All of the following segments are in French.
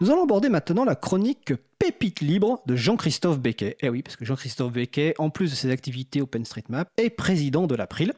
Nous allons aborder maintenant la chronique Pépite libre de Jean-Christophe Becquet. Eh oui, parce que Jean-Christophe Becquet, en plus de ses activités OpenStreetMap, est président de l'April.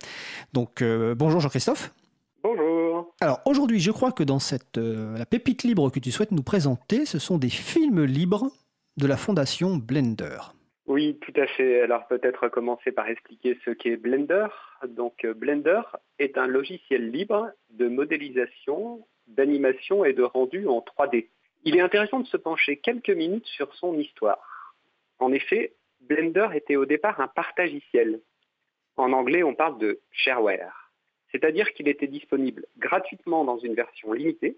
Donc euh, bonjour Jean-Christophe. Bonjour. Alors aujourd'hui, je crois que dans cette euh, la pépite libre que tu souhaites nous présenter, ce sont des films libres de la fondation Blender. Oui, tout à fait. Alors peut-être commencer par expliquer ce qu'est Blender. Donc euh, Blender est un logiciel libre de modélisation, d'animation et de rendu en 3D. Il est intéressant de se pencher quelques minutes sur son histoire. En effet, Blender était au départ un partagiciel. En anglais, on parle de shareware, c'est-à-dire qu'il était disponible gratuitement dans une version limitée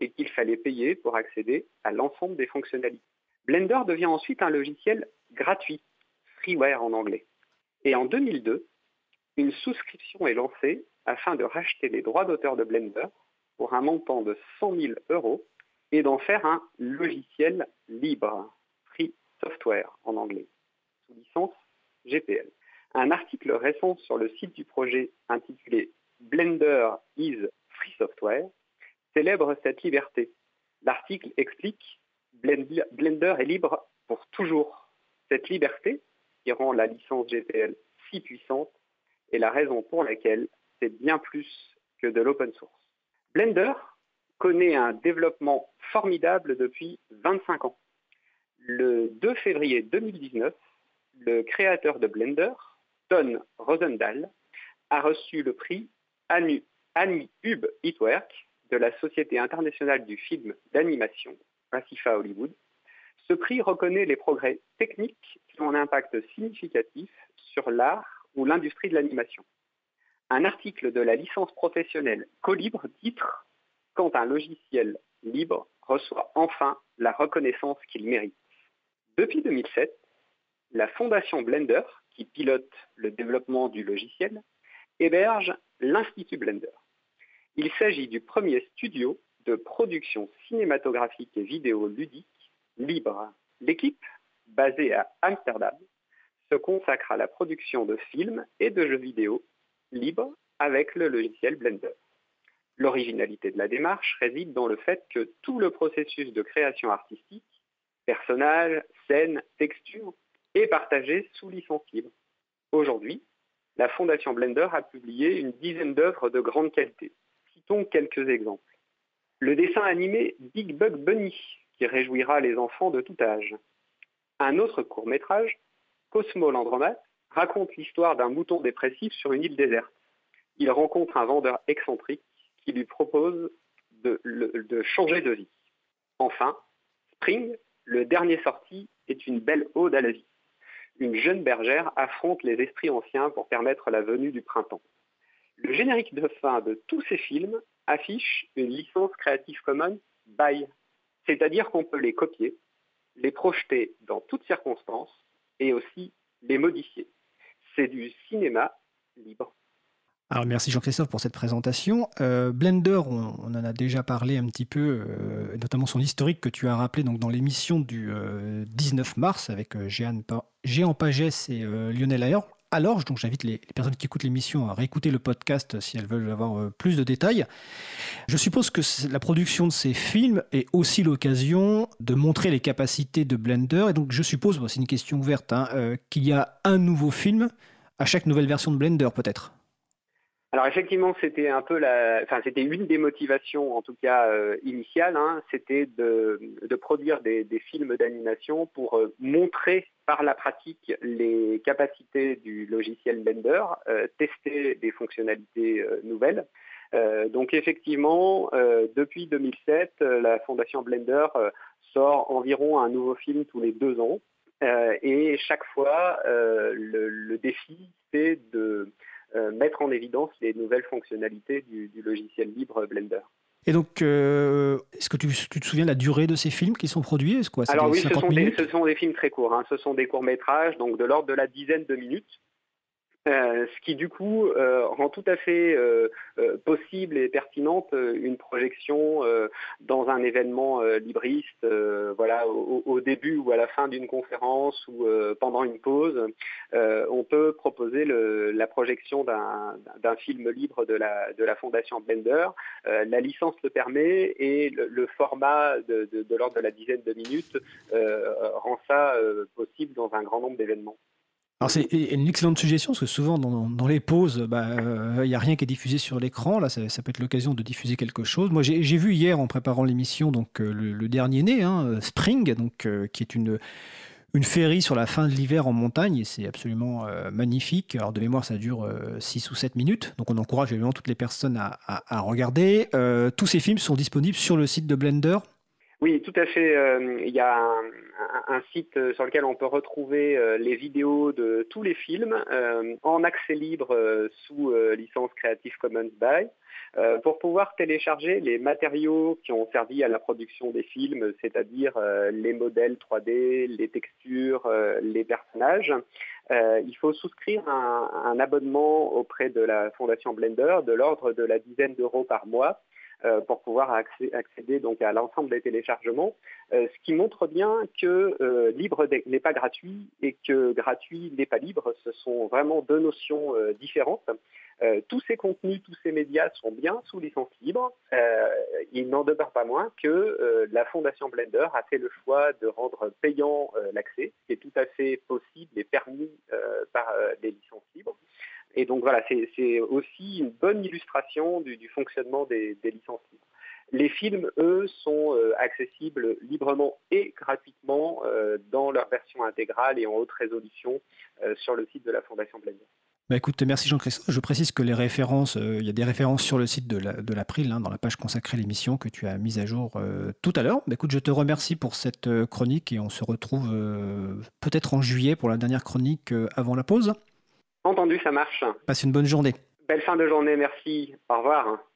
et qu'il fallait payer pour accéder à l'ensemble des fonctionnalités. Blender devient ensuite un logiciel gratuit, freeware en anglais. Et en 2002, une souscription est lancée afin de racheter les droits d'auteur de Blender pour un montant de 100 000 euros et d'en faire un logiciel libre, free software en anglais, sous licence GPL. Un article récent sur le site du projet intitulé Blender is free software célèbre cette liberté. L'article explique Blender est libre pour toujours. Cette liberté, qui rend la licence GPL si puissante, est la raison pour laquelle c'est bien plus que de l'open source. Blender connaît un développement formidable depuis 25 ans. Le 2 février 2019, le créateur de Blender, Don Rosendahl, a reçu le prix Annie Hub Hitwerk de la Société internationale du film d'animation, ASIFA Hollywood. Ce prix reconnaît les progrès techniques qui ont un impact significatif sur l'art ou l'industrie de l'animation. Un article de la licence professionnelle Colibre titre quand un logiciel libre reçoit enfin la reconnaissance qu'il mérite. Depuis 2007, la fondation Blender, qui pilote le développement du logiciel, héberge l'Institut Blender. Il s'agit du premier studio de production cinématographique et vidéo ludique libre. L'équipe, basée à Amsterdam, se consacre à la production de films et de jeux vidéo libres avec le logiciel Blender. L'originalité de la démarche réside dans le fait que tout le processus de création artistique, personnages, scènes, textures, est partagé sous licence libre. Aujourd'hui, la Fondation Blender a publié une dizaine d'œuvres de grande qualité. Citons quelques exemples. Le dessin animé Big Bug Bunny, qui réjouira les enfants de tout âge. Un autre court métrage, Cosmo l'Andromate, raconte l'histoire d'un mouton dépressif sur une île déserte. Il rencontre un vendeur excentrique qui lui propose de, changer de vie. Enfin, Spring, le dernier sorti, est une belle ode à la vie. Une jeune bergère affronte les esprits anciens pour permettre la venue du printemps. Le générique de fin de tous ces films affiche une licence Creative Commons by, c'est-à-dire qu'on peut les copier, les projeter dans toutes circonstances et aussi les modifier. C'est du cinéma libre. Alors merci Jean-Christophe pour cette présentation. Euh, Blender, on, en a déjà parlé un petit peu, euh, notamment son historique que tu as rappelé donc, dans l'émission du 19 euh, mars avec Géant, Géant Pagès et Lionel Ayer. Alors, donc j'invite les, les, personnes qui écoutent l'émission à réécouter le podcast si elles veulent avoir plus de détails. Je suppose que la production de ces films est aussi l'occasion de montrer les capacités de Blender. Et donc je suppose, c'est une question ouverte, hein, qu'il y a un nouveau film à chaque nouvelle version de Blender peut-être. Alors effectivement, c'était un peu la, enfin c'était une des motivations, en tout cas euh, initiales, hein, c'était de, de, produire des, des films d'animation pour euh, montrer par la pratique les capacités du logiciel Blender, euh, tester des fonctionnalités nouvelles. donc effectivement, depuis 2007, la fondation Blender sort environ un nouveau film tous les deux ans, et chaque fois, le, le défi c'est de euh, mettre en évidence les nouvelles fonctionnalités du, logiciel libre Blender. Et donc, euh, est-ce que tu, te souviens de la durée de ces films qui sont produits? Quoi, Alors oui, ce sont, des, ce sont, des, films très courts. Hein. Ce sont des courts métrages, donc de l'ordre de la dizaine de minutes. Euh, ce qui du coup euh, rend tout à fait euh, possible et pertinente une projection dans un événement libriste, voilà, au, début ou à la fin d'une conférence ou pendant une pause. on peut proposer la projection d'un film libre de la, de la Fondation Blender. la licence le permet et le, format de, de l'ordre de la dizaine de minutes rend ça possible dans un grand nombre d'événements. C'est une excellente suggestion parce que souvent dans, les pauses, il bah, n'y euh, a rien qui est diffusé sur l'écran. Là, ça, peut être l'occasion de diffuser quelque chose. Moi, j'ai vu hier en préparant l'émission donc euh, le, dernier né, hein, Spring, euh, qui est une une féerie sur la fin de l'hiver en montagne et c'est absolument magnifique. Alors de mémoire, ça dure 6 ou 7 minutes, donc on encourage évidemment toutes les personnes à regarder. tous ces films sont disponibles sur le site de Blender. Oui, tout à fait. Euh, il y a un, site euh, sur lequel on peut retrouver euh, les vidéos de tous les films en accès libre sous licence Creative Commons by. pour pouvoir télécharger les matériaux qui ont servi à la production des films, c'est-à-dire les modèles 3D, les textures, les personnages, il faut souscrire un, un, abonnement auprès de la Fondation Blender de l'ordre de la dizaine d'euros par mois pour pouvoir accéder donc à l'ensemble des téléchargements, euh, ce qui montre bien que euh, libre n'est pas gratuit et que gratuit n'est pas libre. Ce sont vraiment deux notions différentes. tous ces contenus, tous ces médias sont bien sous licence libre. il n'en demeure pas moins que la Fondation Blender a fait le choix de rendre payant l'accès, ce qui est tout à fait possible et permis par les licences libres. Et donc voilà, c'est aussi une bonne illustration du, fonctionnement des, licences libres. Les films, eux, sont euh, accessibles librement et gratuitement euh, dans leur version intégrale et en haute résolution euh, sur le site de la Fondation Blender. Bah écoute, merci Jean-Christophe. Je précise que les références, il y a des références sur le site de l'April, la, hein, dans la page consacrée à l'émission que tu as mise à jour tout à l'heure. Bah écoute, je te remercie pour cette chronique et on se retrouve peut-être en juillet pour la dernière chronique avant la pause. Entendu, ça marche. Passe une bonne journée. Belle fin de journée, merci. Au revoir.